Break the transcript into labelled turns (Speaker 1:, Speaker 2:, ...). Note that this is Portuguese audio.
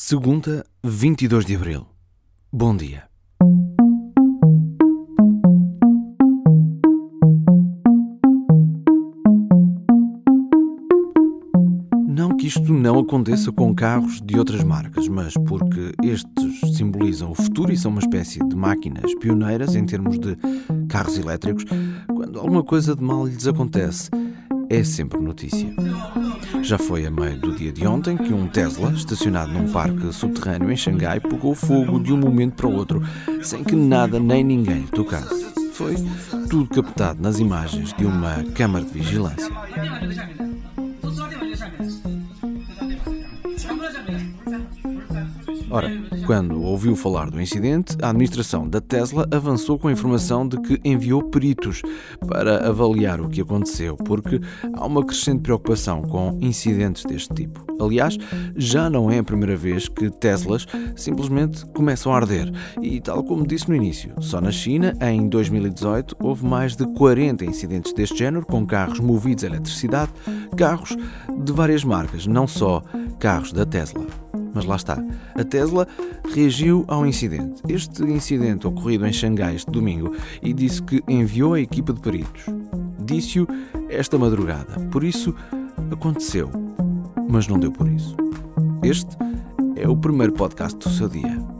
Speaker 1: Segunda, 22 de Abril. Bom dia. Não que isto não aconteça com carros de outras marcas, mas porque estes simbolizam o futuro e são uma espécie de máquinas pioneiras em termos de carros elétricos, quando alguma coisa de mal lhes acontece, é sempre notícia. Já foi a meio do dia de ontem que um Tesla, estacionado num parque subterrâneo em Xangai, pegou fogo de um momento para o outro, sem que nada nem ninguém lhe tocasse. Foi tudo captado nas imagens de uma câmara de vigilância. Ora, quando ouviu falar do incidente, a administração da Tesla avançou com a informação de que enviou peritos para avaliar o que aconteceu, porque há uma crescente preocupação com incidentes deste tipo. Aliás, já não é a primeira vez que Teslas simplesmente começam a arder. E, tal como disse no início, só na China, em 2018, houve mais de 40 incidentes deste género com carros movidos a eletricidade, carros de várias marcas, não só carros da Tesla. Mas lá está. A Tesla reagiu ao incidente. Este incidente ocorrido em Xangai este domingo e disse que enviou a equipa de peritos. Disse-o esta madrugada. Por isso, aconteceu. Mas não deu por isso. Este é o primeiro podcast do seu dia.